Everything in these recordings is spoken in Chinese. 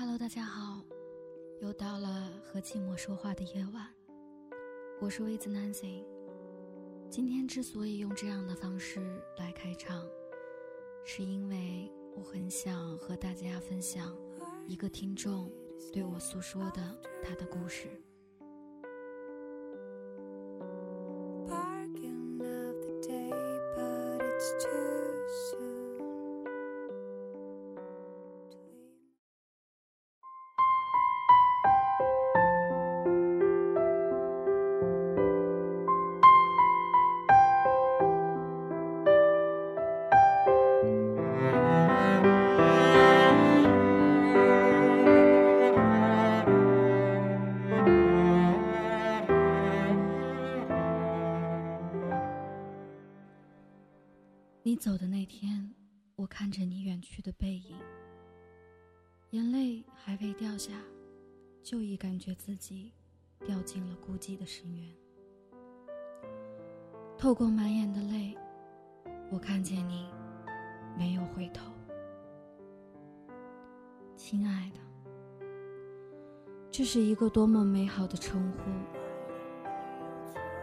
Hello，大家好，又到了和寂寞说话的夜晚，我是 With Nancy。今天之所以用这样的方式来开场，是因为我很想和大家分享一个听众对我诉说的他的故事。你天，我看着你远去的背影，眼泪还未掉下，就已感觉自己掉进了孤寂的深渊。透过满眼的泪，我看见你没有回头，亲爱的，这是一个多么美好的称呼。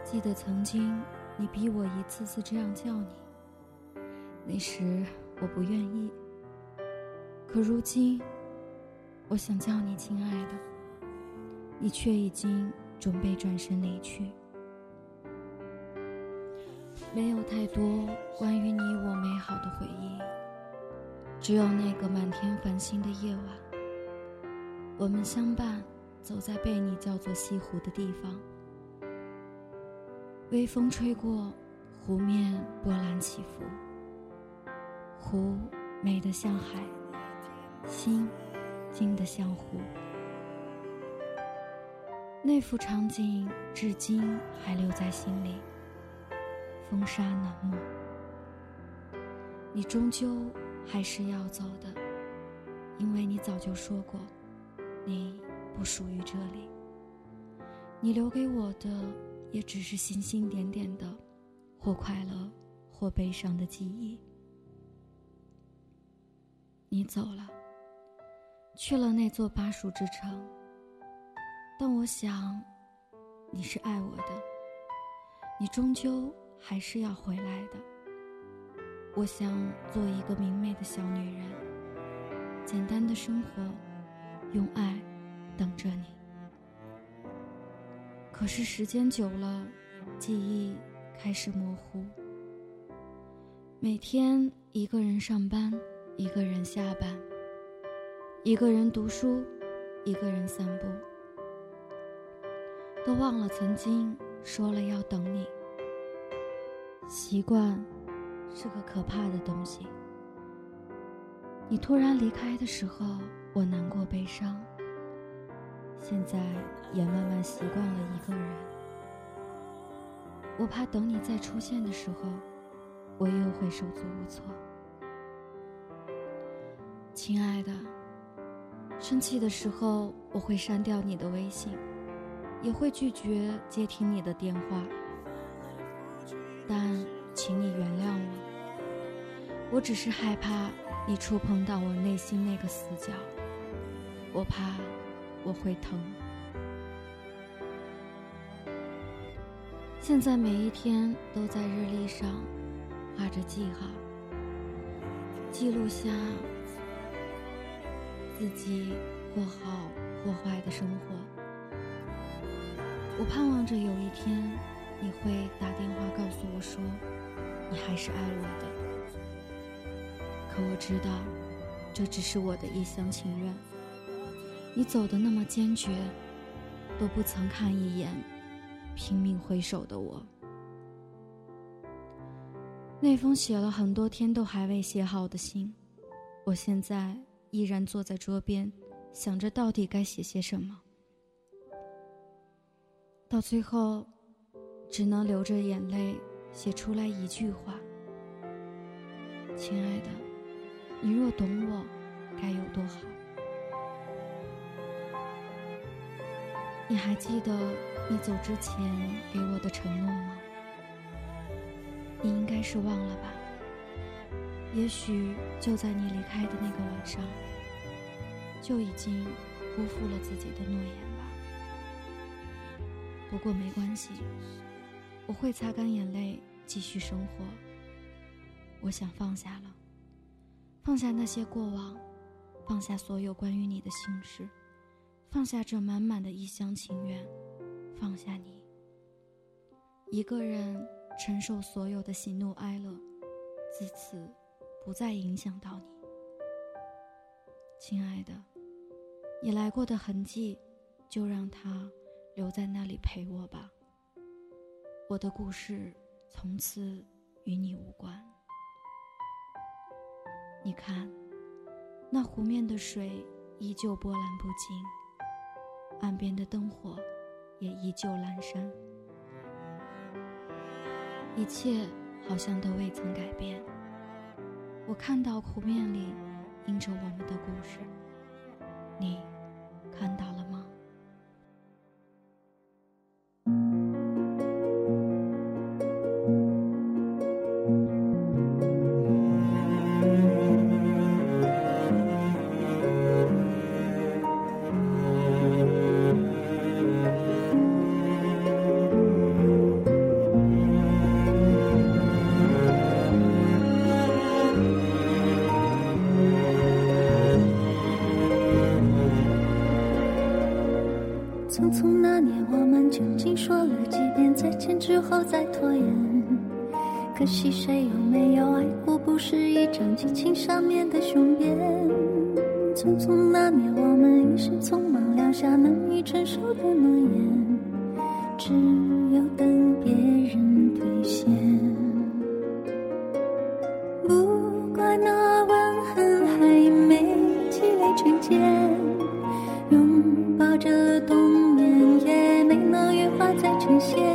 记得曾经你逼我一次次这样叫你。那时我不愿意，可如今，我想叫你亲爱的，你却已经准备转身离去。没有太多关于你我美好的回忆，只有那个满天繁星的夜晚，我们相伴走在被你叫做西湖的地方，微风吹过，湖面波澜起伏。湖美得像海，心静得像湖。那幅场景至今还留在心里，风沙难没。你终究还是要走的，因为你早就说过，你不属于这里。你留给我的也只是星星点点的，或快乐，或悲伤的记忆。你走了，去了那座巴蜀之城。但我想，你是爱我的，你终究还是要回来的。我想做一个明媚的小女人，简单的生活，用爱等着你。可是时间久了，记忆开始模糊。每天一个人上班。一个人下班，一个人读书，一个人散步，都忘了曾经说了要等你。习惯是个可怕的东西。你突然离开的时候，我难过悲伤。现在也慢慢习惯了一个人。我怕等你再出现的时候，我又会手足无措。亲爱的，生气的时候我会删掉你的微信，也会拒绝接听你的电话。但请你原谅我，我只是害怕你触碰到我内心那个死角，我怕我会疼。现在每一天都在日历上画着记号，记录下。自己或好或坏的生活，我盼望着有一天你会打电话告诉我说，你还是爱我的。可我知道，这只是我的一厢情愿。你走的那么坚决，都不曾看一眼，拼命挥手的我。那封写了很多天都还未写好的信，我现在。依然坐在桌边，想着到底该写些什么。到最后，只能流着眼泪写出来一句话：“亲爱的，你若懂我，该有多好。”你还记得你走之前给我的承诺吗？你应该是忘了吧。也许就在你离开的那个晚上，就已经辜负了自己的诺言吧。不过没关系，我会擦干眼泪继续生活。我想放下了，放下那些过往，放下所有关于你的心事，放下这满满的一厢情愿，放下你。一个人承受所有的喜怒哀乐，自此不再影响到你。亲爱的，你来过的痕迹，就让它留在那里陪我吧。我的故事从此与你无关。你看，那湖面的水依旧波澜不惊，岸边的灯火也依旧阑珊，一切好像都未曾改变。我看到湖面里映着我们的故事，你之后再拖延？可惜谁有没有爱过？不是一张激情上面的雄辩。匆匆那年，我们一时匆忙撂下难以承受的诺言，只有等别人兑现。不怪那吻痕还没积累成茧，拥抱着冬眠也没能羽化再成仙。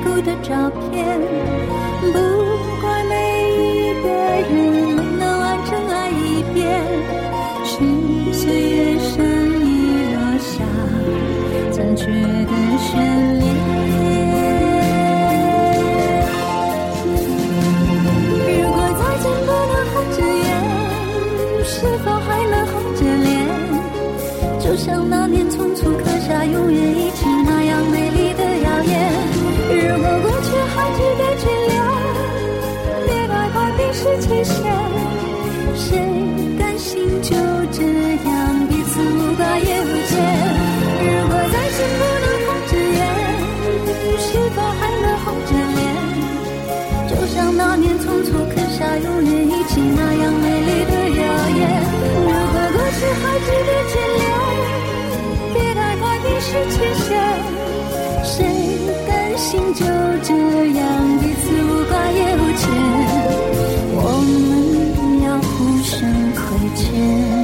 固的照片。不谁甘心就这样彼此无挂也无牵？如果再见不能红着眼，是否还能红着脸？就像那年匆匆刻下永远一起那样美丽的谣言。如果过去还值得眷恋，别太快迷失前缘。谁甘心就？见